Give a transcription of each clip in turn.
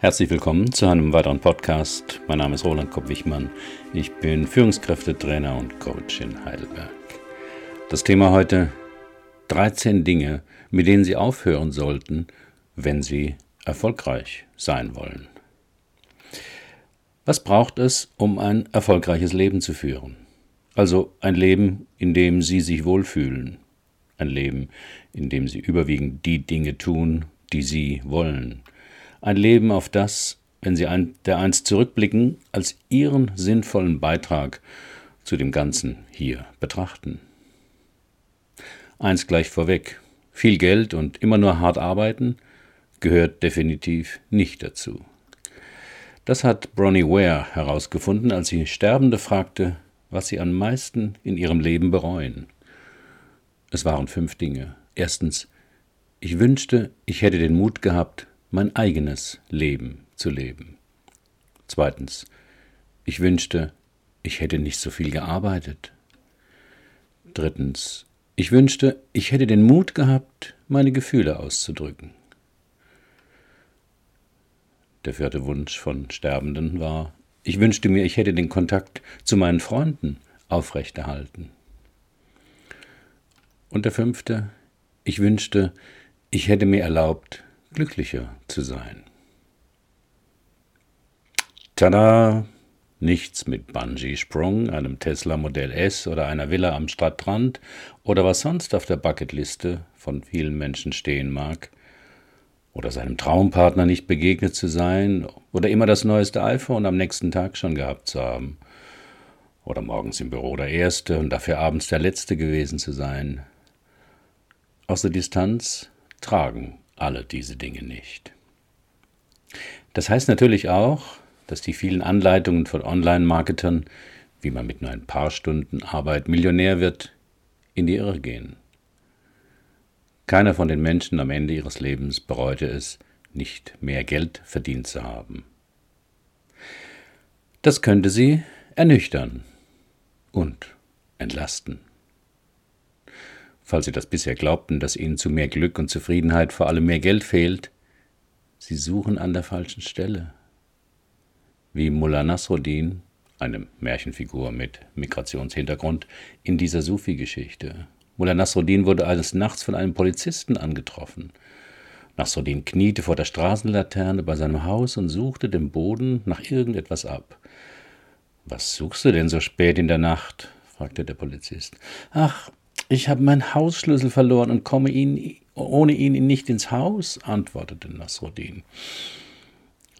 Herzlich willkommen zu einem weiteren Podcast. Mein Name ist Roland Kopp-Wichmann. Ich bin Führungskräftetrainer und Coach in Heidelberg. Das Thema heute 13 Dinge, mit denen Sie aufhören sollten, wenn Sie erfolgreich sein wollen. Was braucht es, um ein erfolgreiches Leben zu führen? Also ein Leben, in dem Sie sich wohlfühlen. Ein Leben, in dem Sie überwiegend die Dinge tun, die Sie wollen ein Leben, auf das, wenn Sie ein, dereinst zurückblicken, als Ihren sinnvollen Beitrag zu dem Ganzen hier betrachten. Eins gleich vorweg, viel Geld und immer nur hart arbeiten gehört definitiv nicht dazu. Das hat Bronnie Ware herausgefunden, als sie Sterbende fragte, was sie am meisten in ihrem Leben bereuen. Es waren fünf Dinge. Erstens, ich wünschte, ich hätte den Mut gehabt, mein eigenes Leben zu leben. Zweitens, ich wünschte, ich hätte nicht so viel gearbeitet. Drittens, ich wünschte, ich hätte den Mut gehabt, meine Gefühle auszudrücken. Der vierte Wunsch von Sterbenden war, ich wünschte mir, ich hätte den Kontakt zu meinen Freunden aufrechterhalten. Und der fünfte, ich wünschte, ich hätte mir erlaubt, glücklicher zu sein. Tada! Nichts mit Bungee-Sprung, einem Tesla Modell S oder einer Villa am Stadtrand oder was sonst auf der Bucketliste von vielen Menschen stehen mag. Oder seinem Traumpartner nicht begegnet zu sein oder immer das neueste iPhone am nächsten Tag schon gehabt zu haben. Oder morgens im Büro der Erste und dafür abends der Letzte gewesen zu sein. Aus der Distanz tragen alle diese Dinge nicht. Das heißt natürlich auch, dass die vielen Anleitungen von Online-Marketern, wie man mit nur ein paar Stunden Arbeit Millionär wird, in die Irre gehen. Keiner von den Menschen am Ende ihres Lebens bereute es, nicht mehr Geld verdient zu haben. Das könnte sie ernüchtern und entlasten falls Sie das bisher glaubten, dass Ihnen zu mehr Glück und Zufriedenheit vor allem mehr Geld fehlt, Sie suchen an der falschen Stelle. Wie Mullah Nasruddin, eine Märchenfigur mit Migrationshintergrund, in dieser Sufi-Geschichte. Mullah Nasruddin wurde eines Nachts von einem Polizisten angetroffen. Nasruddin kniete vor der Straßenlaterne bei seinem Haus und suchte den Boden nach irgendetwas ab. Was suchst du denn so spät in der Nacht? fragte der Polizist. Ach, ich habe meinen Hausschlüssel verloren und komme ihn, ohne ihn nicht ins Haus, antwortete Nasruddin.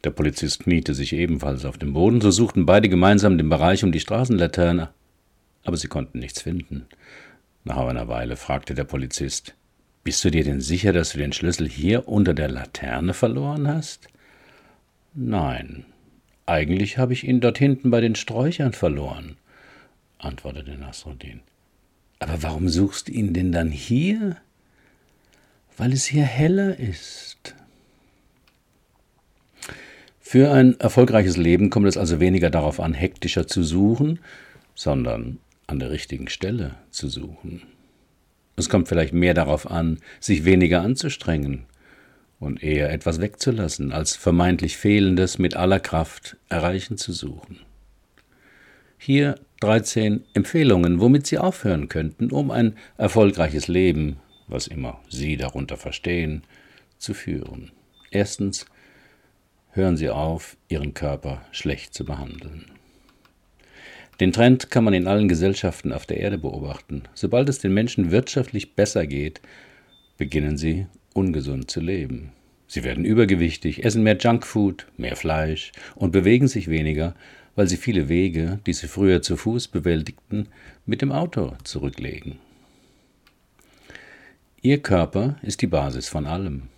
Der Polizist kniete sich ebenfalls auf den Boden, so suchten beide gemeinsam den Bereich um die Straßenlaterne, aber sie konnten nichts finden. Nach einer Weile fragte der Polizist Bist du dir denn sicher, dass du den Schlüssel hier unter der Laterne verloren hast? Nein, eigentlich habe ich ihn dort hinten bei den Sträuchern verloren, antwortete Nasruddin. Aber warum suchst du ihn denn dann hier? Weil es hier heller ist. Für ein erfolgreiches Leben kommt es also weniger darauf an, hektischer zu suchen, sondern an der richtigen Stelle zu suchen. Es kommt vielleicht mehr darauf an, sich weniger anzustrengen und eher etwas wegzulassen, als vermeintlich Fehlendes mit aller Kraft erreichen zu suchen. Hier 13 Empfehlungen, womit Sie aufhören könnten, um ein erfolgreiches Leben, was immer Sie darunter verstehen, zu führen. Erstens, hören Sie auf, Ihren Körper schlecht zu behandeln. Den Trend kann man in allen Gesellschaften auf der Erde beobachten. Sobald es den Menschen wirtschaftlich besser geht, beginnen sie ungesund zu leben. Sie werden übergewichtig, essen mehr Junkfood, mehr Fleisch und bewegen sich weniger, weil sie viele Wege, die sie früher zu Fuß bewältigten, mit dem Auto zurücklegen. Ihr Körper ist die Basis von allem.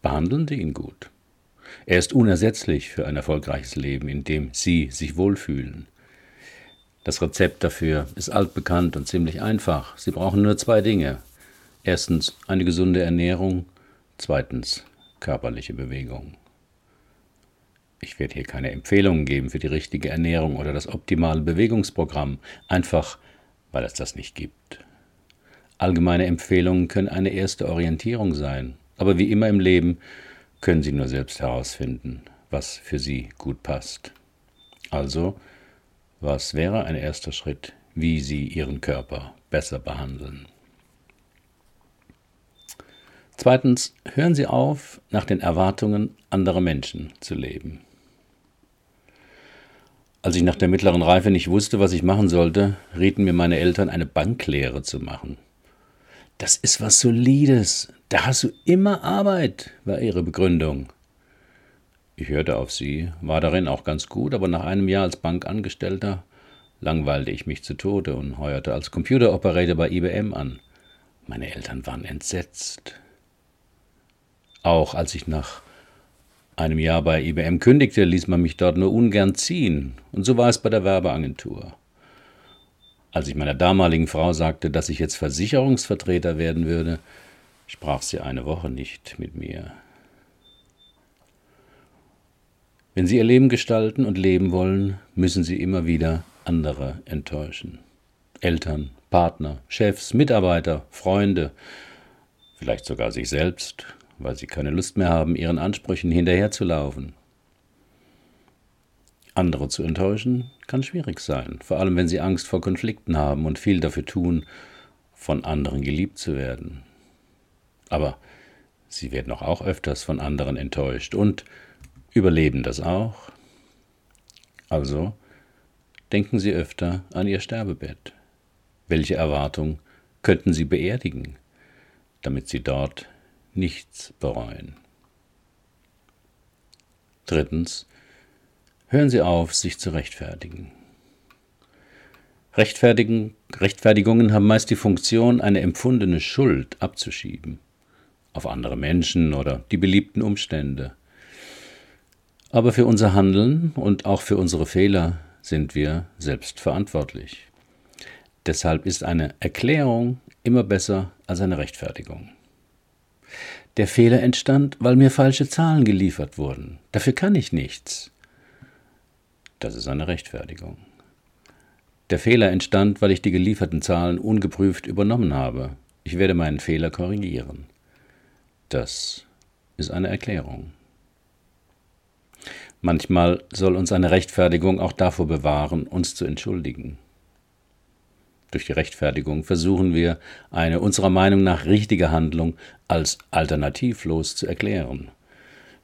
Behandeln Sie ihn gut. Er ist unersetzlich für ein erfolgreiches Leben, in dem Sie sich wohlfühlen. Das Rezept dafür ist altbekannt und ziemlich einfach. Sie brauchen nur zwei Dinge. Erstens eine gesunde Ernährung, zweitens körperliche Bewegung. Ich werde hier keine Empfehlungen geben für die richtige Ernährung oder das optimale Bewegungsprogramm, einfach weil es das nicht gibt. Allgemeine Empfehlungen können eine erste Orientierung sein, aber wie immer im Leben können Sie nur selbst herausfinden, was für sie gut passt. Also, was wäre ein erster Schritt, wie sie ihren Körper besser behandeln? Zweitens, hören Sie auf, nach den Erwartungen anderer Menschen zu leben. Als ich nach der mittleren Reife nicht wusste, was ich machen sollte, rieten mir meine Eltern, eine Banklehre zu machen. Das ist was Solides, da hast du immer Arbeit, war ihre Begründung. Ich hörte auf sie, war darin auch ganz gut, aber nach einem Jahr als Bankangestellter langweilte ich mich zu Tode und heuerte als Computeroperator bei IBM an. Meine Eltern waren entsetzt. Auch als ich nach einem Jahr bei IBM kündigte, ließ man mich dort nur ungern ziehen, und so war es bei der Werbeagentur. Als ich meiner damaligen Frau sagte, dass ich jetzt Versicherungsvertreter werden würde, sprach sie eine Woche nicht mit mir. Wenn Sie Ihr Leben gestalten und leben wollen, müssen Sie immer wieder andere enttäuschen. Eltern, Partner, Chefs, Mitarbeiter, Freunde, vielleicht sogar sich selbst weil sie keine Lust mehr haben, ihren Ansprüchen hinterherzulaufen. Andere zu enttäuschen kann schwierig sein, vor allem wenn sie Angst vor Konflikten haben und viel dafür tun, von anderen geliebt zu werden. Aber sie werden auch, auch öfters von anderen enttäuscht und überleben das auch. Also denken Sie öfter an Ihr Sterbebett. Welche Erwartung könnten Sie beerdigen, damit Sie dort nichts bereuen. Drittens, hören Sie auf, sich zu rechtfertigen. Rechtfertigen, Rechtfertigungen haben meist die Funktion, eine empfundene Schuld abzuschieben auf andere Menschen oder die beliebten Umstände. Aber für unser Handeln und auch für unsere Fehler sind wir selbst verantwortlich. Deshalb ist eine Erklärung immer besser als eine Rechtfertigung. Der Fehler entstand, weil mir falsche Zahlen geliefert wurden. Dafür kann ich nichts. Das ist eine Rechtfertigung. Der Fehler entstand, weil ich die gelieferten Zahlen ungeprüft übernommen habe. Ich werde meinen Fehler korrigieren. Das ist eine Erklärung. Manchmal soll uns eine Rechtfertigung auch davor bewahren, uns zu entschuldigen. Durch die Rechtfertigung versuchen wir, eine unserer Meinung nach richtige Handlung als alternativlos zu erklären.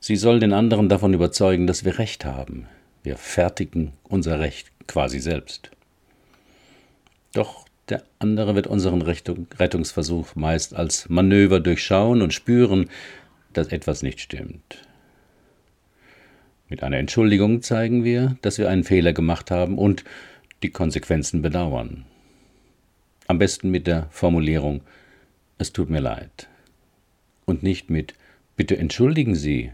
Sie soll den anderen davon überzeugen, dass wir Recht haben. Wir fertigen unser Recht quasi selbst. Doch der andere wird unseren Rettungsversuch meist als Manöver durchschauen und spüren, dass etwas nicht stimmt. Mit einer Entschuldigung zeigen wir, dass wir einen Fehler gemacht haben und die Konsequenzen bedauern. Am besten mit der Formulierung Es tut mir leid. Und nicht mit Bitte entschuldigen Sie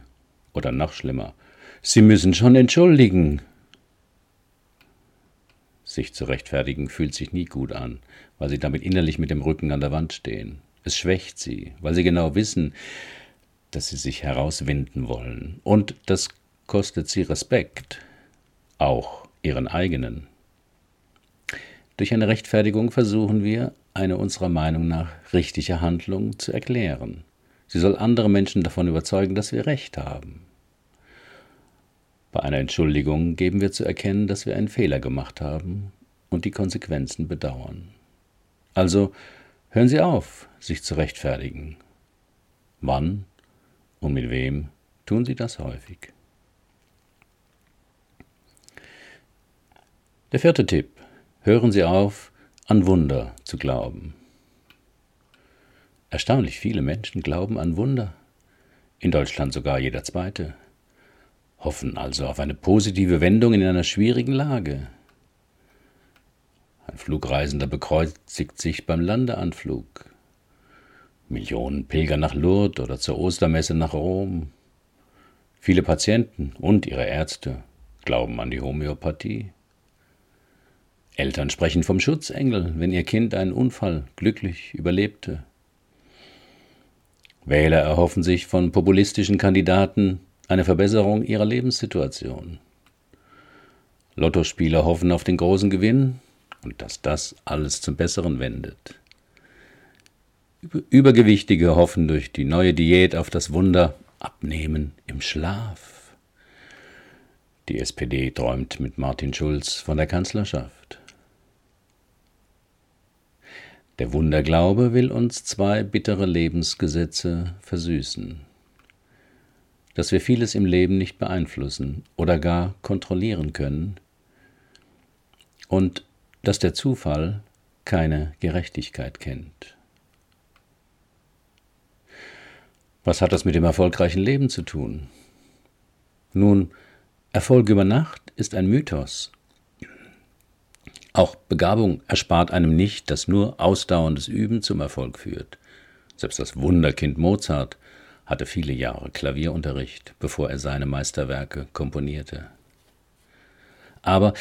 oder noch schlimmer Sie müssen schon entschuldigen. Sich zu rechtfertigen fühlt sich nie gut an, weil sie damit innerlich mit dem Rücken an der Wand stehen. Es schwächt sie, weil sie genau wissen, dass sie sich herauswinden wollen. Und das kostet sie Respekt, auch ihren eigenen. Durch eine Rechtfertigung versuchen wir, eine unserer Meinung nach richtige Handlung zu erklären. Sie soll andere Menschen davon überzeugen, dass wir Recht haben. Bei einer Entschuldigung geben wir zu erkennen, dass wir einen Fehler gemacht haben und die Konsequenzen bedauern. Also hören Sie auf, sich zu rechtfertigen. Wann und mit wem tun Sie das häufig? Der vierte Tipp. Hören Sie auf, an Wunder zu glauben. Erstaunlich viele Menschen glauben an Wunder, in Deutschland sogar jeder zweite, hoffen also auf eine positive Wendung in einer schwierigen Lage. Ein Flugreisender bekreuzigt sich beim Landeanflug. Millionen pilgern nach Lourdes oder zur Ostermesse nach Rom. Viele Patienten und ihre Ärzte glauben an die Homöopathie. Eltern sprechen vom Schutzengel, wenn ihr Kind einen Unfall glücklich überlebte. Wähler erhoffen sich von populistischen Kandidaten eine Verbesserung ihrer Lebenssituation. Lottospieler hoffen auf den großen Gewinn und dass das alles zum Besseren wendet. Übergewichtige hoffen durch die neue Diät auf das Wunder Abnehmen im Schlaf. Die SPD träumt mit Martin Schulz von der Kanzlerschaft. Der Wunderglaube will uns zwei bittere Lebensgesetze versüßen. Dass wir vieles im Leben nicht beeinflussen oder gar kontrollieren können und dass der Zufall keine Gerechtigkeit kennt. Was hat das mit dem erfolgreichen Leben zu tun? Nun, Erfolg über Nacht ist ein Mythos. Auch Begabung erspart einem nicht, dass nur ausdauerndes Üben zum Erfolg führt. Selbst das Wunderkind Mozart hatte viele Jahre Klavierunterricht, bevor er seine Meisterwerke komponierte. Aber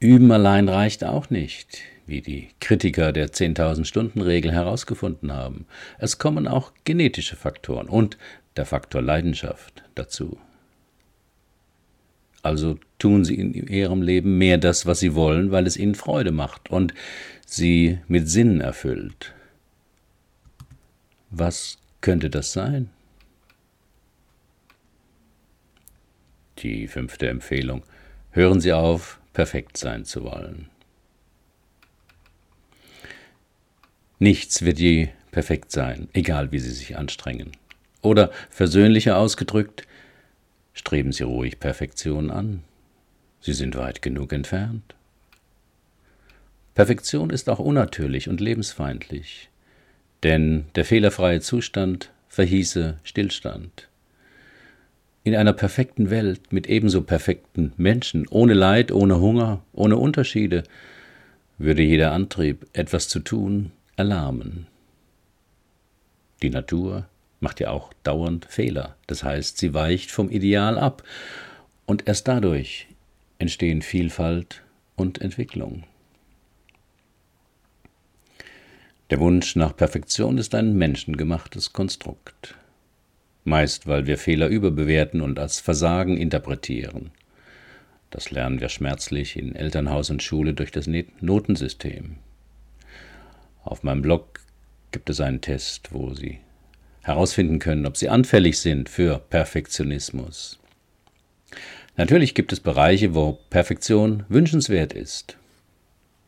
Üben allein reicht auch nicht wie die Kritiker der 10.000 Stunden Regel herausgefunden haben. Es kommen auch genetische Faktoren und der Faktor Leidenschaft dazu. Also tun sie in ihrem Leben mehr das, was sie wollen, weil es ihnen Freude macht und sie mit Sinn erfüllt. Was könnte das sein? Die fünfte Empfehlung. Hören Sie auf, perfekt sein zu wollen. Nichts wird je perfekt sein, egal wie Sie sich anstrengen. Oder versöhnlicher ausgedrückt, streben Sie ruhig Perfektion an. Sie sind weit genug entfernt. Perfektion ist auch unnatürlich und lebensfeindlich, denn der fehlerfreie Zustand verhieße Stillstand. In einer perfekten Welt mit ebenso perfekten Menschen, ohne Leid, ohne Hunger, ohne Unterschiede, würde jeder Antrieb, etwas zu tun, erlahmen. Die Natur macht ja auch dauernd Fehler, das heißt, sie weicht vom Ideal ab, und erst dadurch entstehen Vielfalt und Entwicklung. Der Wunsch nach Perfektion ist ein menschengemachtes Konstrukt, meist weil wir Fehler überbewerten und als Versagen interpretieren. Das lernen wir schmerzlich in Elternhaus und Schule durch das Notensystem. Auf meinem Blog gibt es einen Test, wo Sie herausfinden können, ob Sie anfällig sind für Perfektionismus. Natürlich gibt es Bereiche, wo Perfektion wünschenswert ist.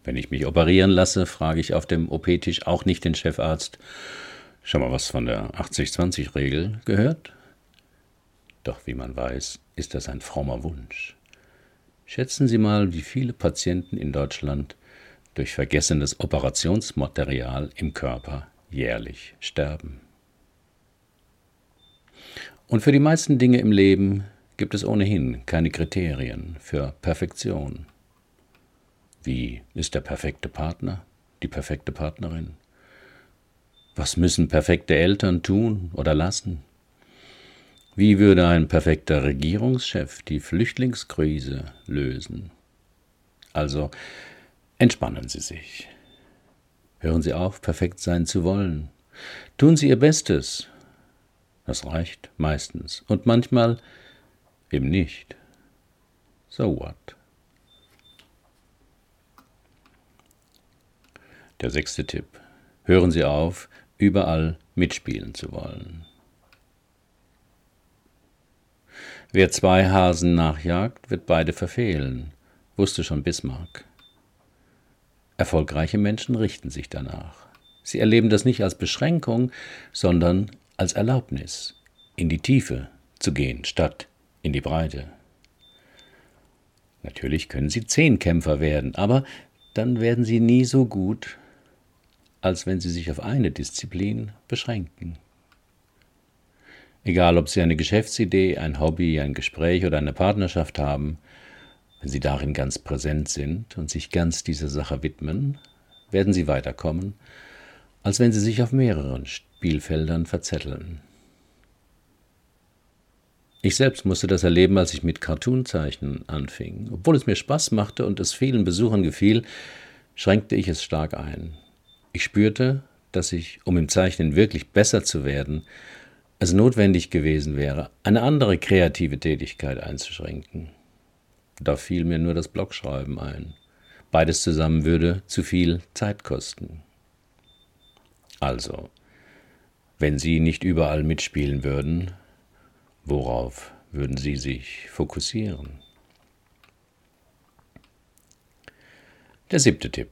Wenn ich mich operieren lasse, frage ich auf dem OP-Tisch auch nicht den Chefarzt, schon mal was von der 80-20-Regel gehört? Doch wie man weiß, ist das ein frommer Wunsch. Schätzen Sie mal, wie viele Patienten in Deutschland durch vergessenes Operationsmaterial im Körper jährlich sterben. Und für die meisten Dinge im Leben gibt es ohnehin keine Kriterien für Perfektion. Wie ist der perfekte Partner, die perfekte Partnerin? Was müssen perfekte Eltern tun oder lassen? Wie würde ein perfekter Regierungschef die Flüchtlingskrise lösen? Also, Entspannen Sie sich. Hören Sie auf, perfekt sein zu wollen. Tun Sie Ihr Bestes. Das reicht meistens und manchmal eben nicht. So what? Der sechste Tipp. Hören Sie auf, überall mitspielen zu wollen. Wer zwei Hasen nachjagt, wird beide verfehlen, wusste schon Bismarck. Erfolgreiche Menschen richten sich danach. Sie erleben das nicht als Beschränkung, sondern als Erlaubnis, in die Tiefe zu gehen, statt in die Breite. Natürlich können sie Zehnkämpfer werden, aber dann werden sie nie so gut, als wenn sie sich auf eine Disziplin beschränken. Egal, ob sie eine Geschäftsidee, ein Hobby, ein Gespräch oder eine Partnerschaft haben, wenn Sie darin ganz präsent sind und sich ganz dieser Sache widmen, werden Sie weiterkommen, als wenn Sie sich auf mehreren Spielfeldern verzetteln. Ich selbst musste das erleben, als ich mit Cartoonzeichnen anfing. Obwohl es mir Spaß machte und es vielen Besuchern gefiel, schränkte ich es stark ein. Ich spürte, dass ich, um im Zeichnen wirklich besser zu werden, es notwendig gewesen wäre, eine andere kreative Tätigkeit einzuschränken. Da fiel mir nur das Blogschreiben ein. Beides zusammen würde zu viel Zeit kosten. Also, wenn Sie nicht überall mitspielen würden, worauf würden Sie sich fokussieren? Der siebte Tipp.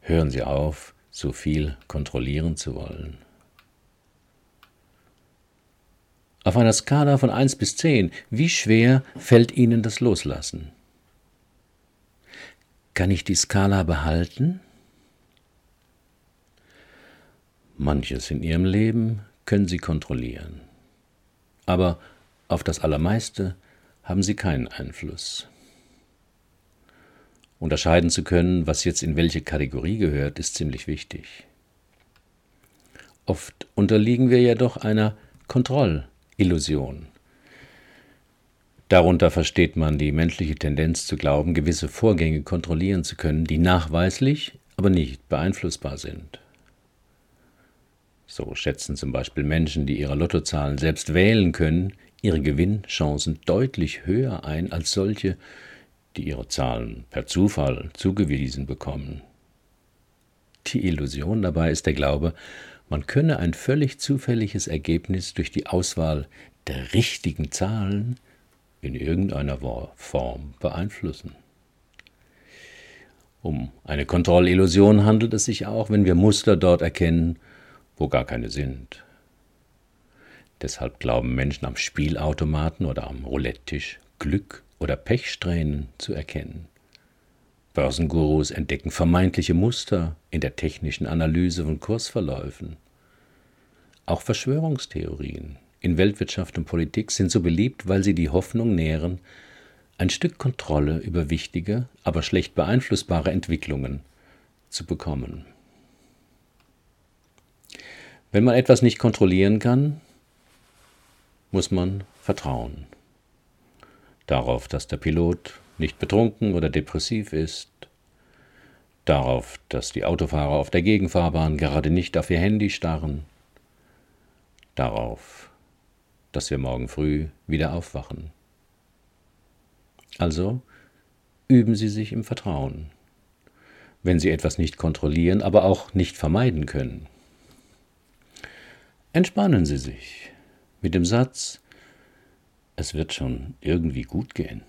Hören Sie auf, so viel kontrollieren zu wollen. Auf einer Skala von 1 bis 10, wie schwer fällt Ihnen das Loslassen? Kann ich die Skala behalten? Manches in Ihrem Leben können Sie kontrollieren, aber auf das Allermeiste haben Sie keinen Einfluss. Unterscheiden zu können, was jetzt in welche Kategorie gehört, ist ziemlich wichtig. Oft unterliegen wir jedoch einer Kontrollillusion. Darunter versteht man die menschliche Tendenz zu glauben, gewisse Vorgänge kontrollieren zu können, die nachweislich, aber nicht beeinflussbar sind. So schätzen zum Beispiel Menschen, die ihre Lottozahlen selbst wählen können, ihre Gewinnchancen deutlich höher ein als solche, die ihre Zahlen per Zufall zugewiesen bekommen. Die Illusion dabei ist der Glaube, man könne ein völlig zufälliges Ergebnis durch die Auswahl der richtigen Zahlen in irgendeiner Form beeinflussen. Um eine Kontrollillusion handelt es sich auch, wenn wir Muster dort erkennen, wo gar keine sind. Deshalb glauben Menschen am Spielautomaten oder am Roulette-Tisch Glück oder Pechsträhnen zu erkennen. Börsengurus entdecken vermeintliche Muster in der technischen Analyse von Kursverläufen. Auch Verschwörungstheorien in Weltwirtschaft und Politik sind so beliebt, weil sie die Hoffnung nähren, ein Stück Kontrolle über wichtige, aber schlecht beeinflussbare Entwicklungen zu bekommen. Wenn man etwas nicht kontrollieren kann, muss man vertrauen darauf, dass der Pilot nicht betrunken oder depressiv ist, darauf, dass die Autofahrer auf der Gegenfahrbahn gerade nicht auf ihr Handy starren, darauf, dass wir morgen früh wieder aufwachen. Also üben Sie sich im Vertrauen, wenn Sie etwas nicht kontrollieren, aber auch nicht vermeiden können. Entspannen Sie sich mit dem Satz, es wird schon irgendwie gut gehen.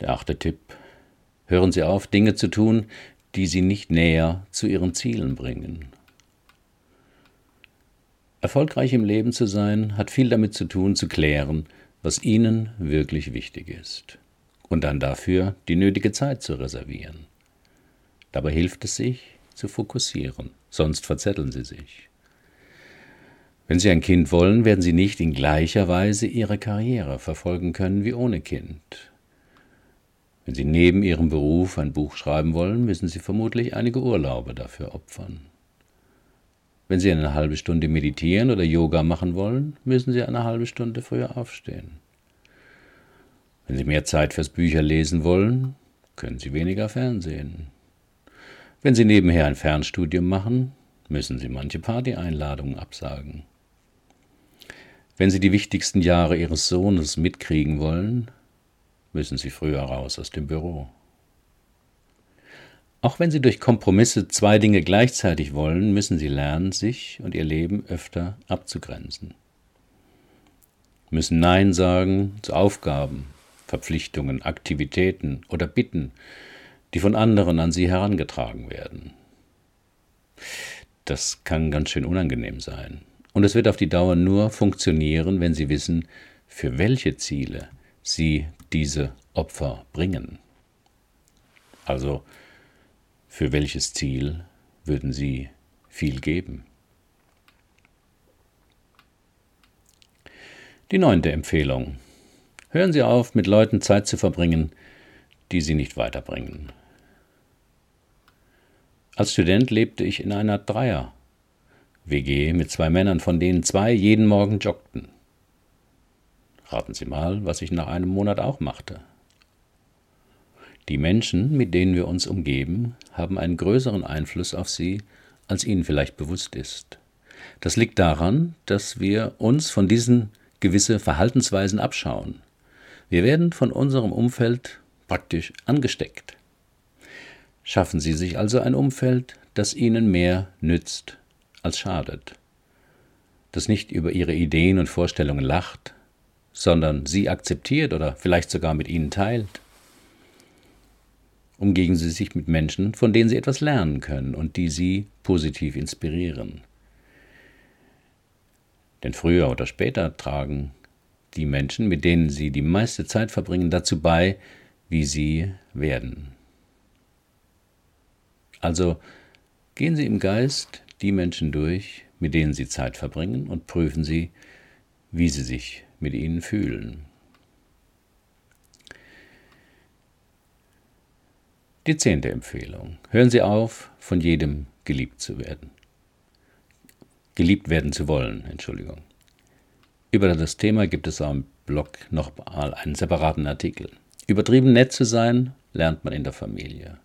Der achte Tipp. Hören Sie auf, Dinge zu tun, die Sie nicht näher zu Ihren Zielen bringen. Erfolgreich im Leben zu sein, hat viel damit zu tun, zu klären, was Ihnen wirklich wichtig ist, und dann dafür die nötige Zeit zu reservieren. Dabei hilft es sich, zu fokussieren, sonst verzetteln Sie sich. Wenn Sie ein Kind wollen, werden Sie nicht in gleicher Weise Ihre Karriere verfolgen können wie ohne Kind. Wenn Sie neben Ihrem Beruf ein Buch schreiben wollen, müssen Sie vermutlich einige Urlaube dafür opfern. Wenn Sie eine halbe Stunde meditieren oder Yoga machen wollen, müssen Sie eine halbe Stunde früher aufstehen. Wenn Sie mehr Zeit fürs Bücherlesen wollen, können Sie weniger Fernsehen. Wenn Sie nebenher ein Fernstudium machen, müssen Sie manche Partyeinladungen absagen. Wenn Sie die wichtigsten Jahre Ihres Sohnes mitkriegen wollen, müssen Sie früher raus aus dem Büro. Auch wenn Sie durch Kompromisse zwei Dinge gleichzeitig wollen, müssen Sie lernen, sich und Ihr Leben öfter abzugrenzen. Müssen Nein sagen zu Aufgaben, Verpflichtungen, Aktivitäten oder Bitten, die von anderen an Sie herangetragen werden. Das kann ganz schön unangenehm sein. Und es wird auf die Dauer nur funktionieren, wenn Sie wissen, für welche Ziele Sie diese Opfer bringen. Also, für welches Ziel würden Sie viel geben? Die neunte Empfehlung. Hören Sie auf, mit Leuten Zeit zu verbringen, die Sie nicht weiterbringen. Als Student lebte ich in einer Dreier- WG mit zwei Männern, von denen zwei jeden Morgen joggten. Raten Sie mal, was ich nach einem Monat auch machte. Die Menschen, mit denen wir uns umgeben, haben einen größeren Einfluss auf sie, als ihnen vielleicht bewusst ist. Das liegt daran, dass wir uns von diesen gewisse Verhaltensweisen abschauen. Wir werden von unserem Umfeld praktisch angesteckt. Schaffen Sie sich also ein Umfeld, das Ihnen mehr nützt als schadet, das nicht über ihre Ideen und Vorstellungen lacht, sondern sie akzeptiert oder vielleicht sogar mit ihnen teilt. Umgeben Sie sich mit Menschen, von denen Sie etwas lernen können und die Sie positiv inspirieren. Denn früher oder später tragen die Menschen, mit denen Sie die meiste Zeit verbringen, dazu bei, wie Sie werden. Also gehen Sie im Geist die Menschen durch, mit denen Sie Zeit verbringen, und prüfen Sie, wie Sie sich mit ihnen fühlen. Die zehnte Empfehlung. Hören Sie auf, von jedem geliebt zu werden. Geliebt werden zu wollen, Entschuldigung. Über das Thema gibt es am Blog noch mal einen separaten Artikel. Übertrieben nett zu sein, lernt man in der Familie.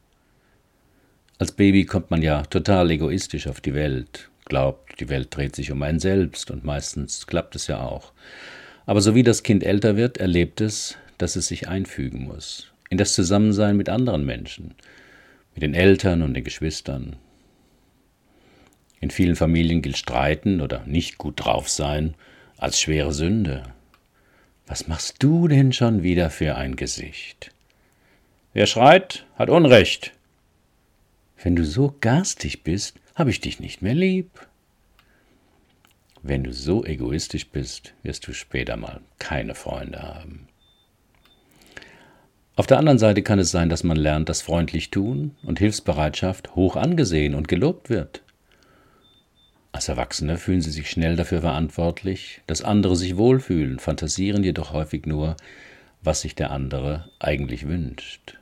Als Baby kommt man ja total egoistisch auf die Welt, glaubt, die Welt dreht sich um einen selbst und meistens klappt es ja auch. Aber so wie das Kind älter wird, erlebt es, dass es sich einfügen muss in das Zusammensein mit anderen Menschen, mit den Eltern und den Geschwistern. In vielen Familien gilt Streiten oder nicht gut drauf sein als schwere Sünde. Was machst du denn schon wieder für ein Gesicht? Wer schreit, hat Unrecht. Wenn du so garstig bist, habe ich dich nicht mehr lieb. Wenn du so egoistisch bist, wirst du später mal keine Freunde haben. Auf der anderen Seite kann es sein, dass man lernt, dass freundlich tun und Hilfsbereitschaft hoch angesehen und gelobt wird. Als Erwachsene fühlen sie sich schnell dafür verantwortlich, dass andere sich wohlfühlen, fantasieren jedoch häufig nur, was sich der andere eigentlich wünscht.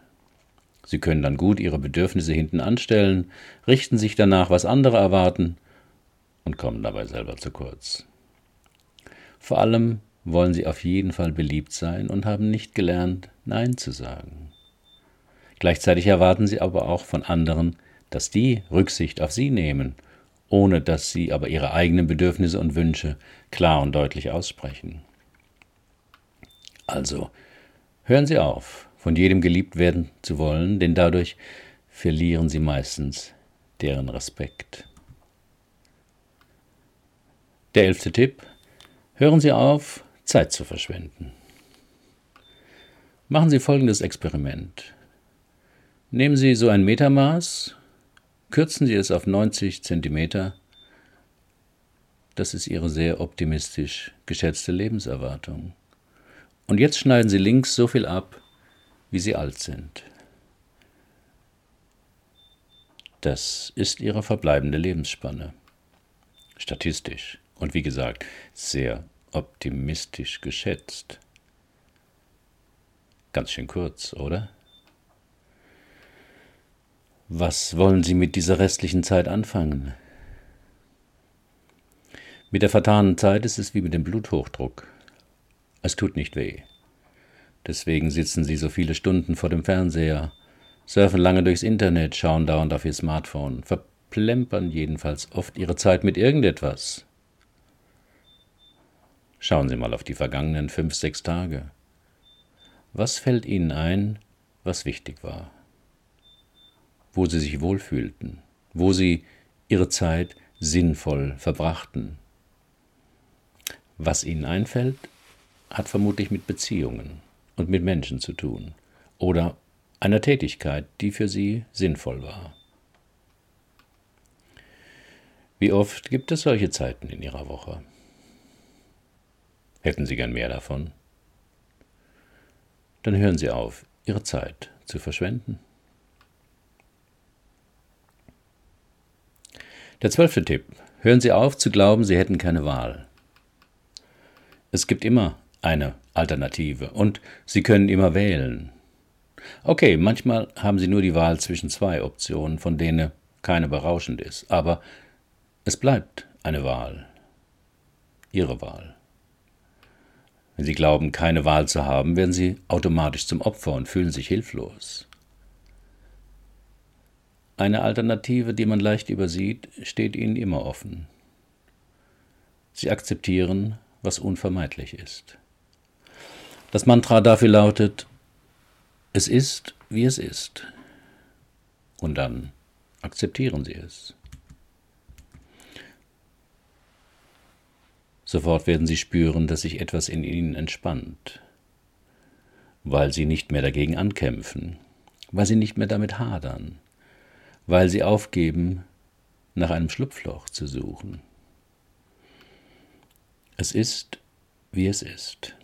Sie können dann gut ihre Bedürfnisse hinten anstellen, richten sich danach, was andere erwarten, und kommen dabei selber zu kurz. Vor allem wollen sie auf jeden Fall beliebt sein und haben nicht gelernt, Nein zu sagen. Gleichzeitig erwarten sie aber auch von anderen, dass die Rücksicht auf sie nehmen, ohne dass sie aber ihre eigenen Bedürfnisse und Wünsche klar und deutlich aussprechen. Also, hören Sie auf, von jedem geliebt werden zu wollen, denn dadurch verlieren Sie meistens deren Respekt. Der elfte Tipp. Hören Sie auf, Zeit zu verschwenden. Machen Sie folgendes Experiment. Nehmen Sie so ein Metermaß, kürzen Sie es auf 90 cm. Das ist Ihre sehr optimistisch geschätzte Lebenserwartung. Und jetzt schneiden Sie links so viel ab, wie Sie alt sind. Das ist Ihre verbleibende Lebensspanne. Statistisch und wie gesagt sehr optimistisch geschätzt. Ganz schön kurz, oder? Was wollen Sie mit dieser restlichen Zeit anfangen? Mit der vertanen Zeit ist es wie mit dem Bluthochdruck. Es tut nicht weh. Deswegen sitzen Sie so viele Stunden vor dem Fernseher, surfen lange durchs Internet, schauen dauernd auf Ihr Smartphone, verplempern jedenfalls oft Ihre Zeit mit irgendetwas. Schauen Sie mal auf die vergangenen fünf, sechs Tage. Was fällt Ihnen ein, was wichtig war? Wo Sie sich wohlfühlten, wo Sie Ihre Zeit sinnvoll verbrachten. Was Ihnen einfällt, hat vermutlich mit Beziehungen und mit Menschen zu tun oder einer Tätigkeit, die für Sie sinnvoll war. Wie oft gibt es solche Zeiten in Ihrer Woche? Hätten Sie gern mehr davon? Dann hören Sie auf, Ihre Zeit zu verschwenden. Der zwölfte Tipp. Hören Sie auf zu glauben, Sie hätten keine Wahl. Es gibt immer eine Alternative und Sie können immer wählen. Okay, manchmal haben Sie nur die Wahl zwischen zwei Optionen, von denen keine berauschend ist, aber es bleibt eine Wahl. Ihre Wahl. Wenn Sie glauben, keine Wahl zu haben, werden Sie automatisch zum Opfer und fühlen sich hilflos. Eine Alternative, die man leicht übersieht, steht Ihnen immer offen. Sie akzeptieren, was unvermeidlich ist. Das Mantra dafür lautet, es ist, wie es ist. Und dann akzeptieren Sie es. Sofort werden Sie spüren, dass sich etwas in Ihnen entspannt, weil Sie nicht mehr dagegen ankämpfen, weil Sie nicht mehr damit hadern, weil Sie aufgeben, nach einem Schlupfloch zu suchen. Es ist, wie es ist.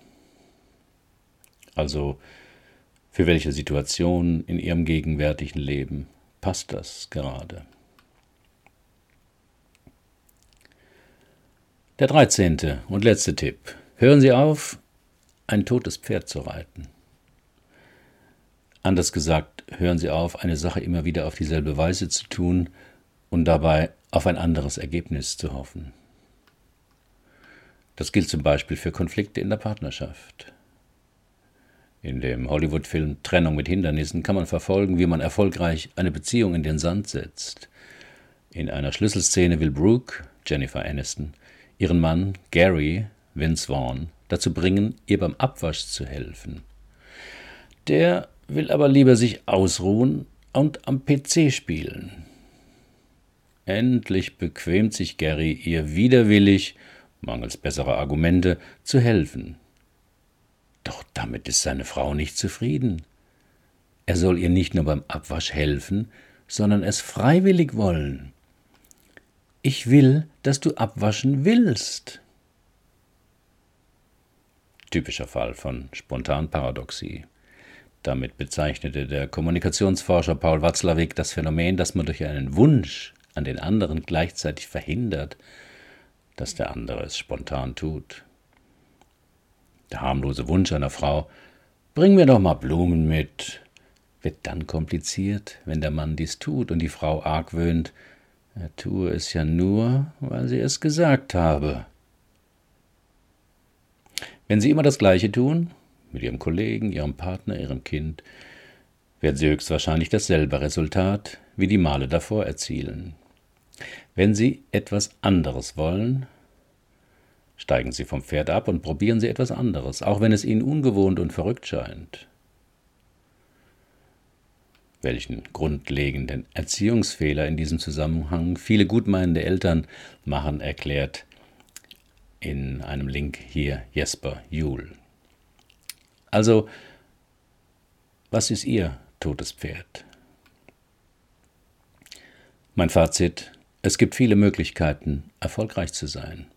Also, für welche Situation in Ihrem gegenwärtigen Leben passt das gerade? Der dreizehnte und letzte Tipp. Hören Sie auf, ein totes Pferd zu reiten. Anders gesagt, hören Sie auf, eine Sache immer wieder auf dieselbe Weise zu tun und dabei auf ein anderes Ergebnis zu hoffen. Das gilt zum Beispiel für Konflikte in der Partnerschaft. In dem Hollywood-Film Trennung mit Hindernissen kann man verfolgen, wie man erfolgreich eine Beziehung in den Sand setzt. In einer Schlüsselszene will Brooke, Jennifer Aniston, ihren Mann Gary, Vince Vaughn, dazu bringen, ihr beim Abwasch zu helfen. Der will aber lieber sich ausruhen und am PC spielen. Endlich bequemt sich Gary, ihr widerwillig, mangels besserer Argumente, zu helfen. Doch damit ist seine Frau nicht zufrieden. Er soll ihr nicht nur beim Abwasch helfen, sondern es freiwillig wollen. Ich will, dass du abwaschen willst. Typischer Fall von Spontanparadoxie. Damit bezeichnete der Kommunikationsforscher Paul Watzlawick das Phänomen, dass man durch einen Wunsch an den anderen gleichzeitig verhindert, dass der andere es spontan tut. Der harmlose Wunsch einer Frau, bring mir doch mal Blumen mit, wird dann kompliziert, wenn der Mann dies tut und die Frau argwöhnt, er tue es ja nur, weil sie es gesagt habe. Wenn Sie immer das Gleiche tun, mit Ihrem Kollegen, Ihrem Partner, Ihrem Kind, werden Sie höchstwahrscheinlich dasselbe Resultat wie die Male davor erzielen. Wenn Sie etwas anderes wollen, steigen Sie vom Pferd ab und probieren Sie etwas anderes, auch wenn es Ihnen ungewohnt und verrückt scheint welchen grundlegenden Erziehungsfehler in diesem Zusammenhang viele gutmeinende Eltern machen, erklärt in einem Link hier Jesper Juhl. Also, was ist Ihr totes Pferd? Mein Fazit, es gibt viele Möglichkeiten, erfolgreich zu sein.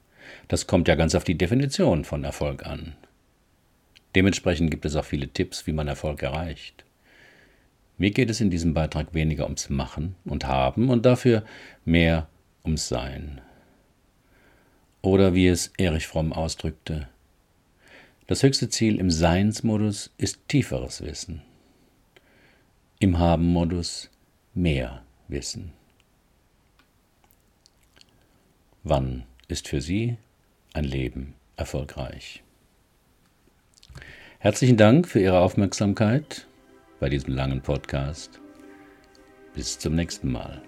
Das kommt ja ganz auf die Definition von Erfolg an. Dementsprechend gibt es auch viele Tipps, wie man Erfolg erreicht. Mir geht es in diesem Beitrag weniger ums Machen und Haben und dafür mehr ums Sein. Oder wie es Erich Fromm ausdrückte, das höchste Ziel im Seinsmodus ist tieferes Wissen, im Haben-Modus mehr Wissen. Wann ist für Sie ein Leben erfolgreich? Herzlichen Dank für Ihre Aufmerksamkeit bei diesem langen Podcast. Bis zum nächsten Mal.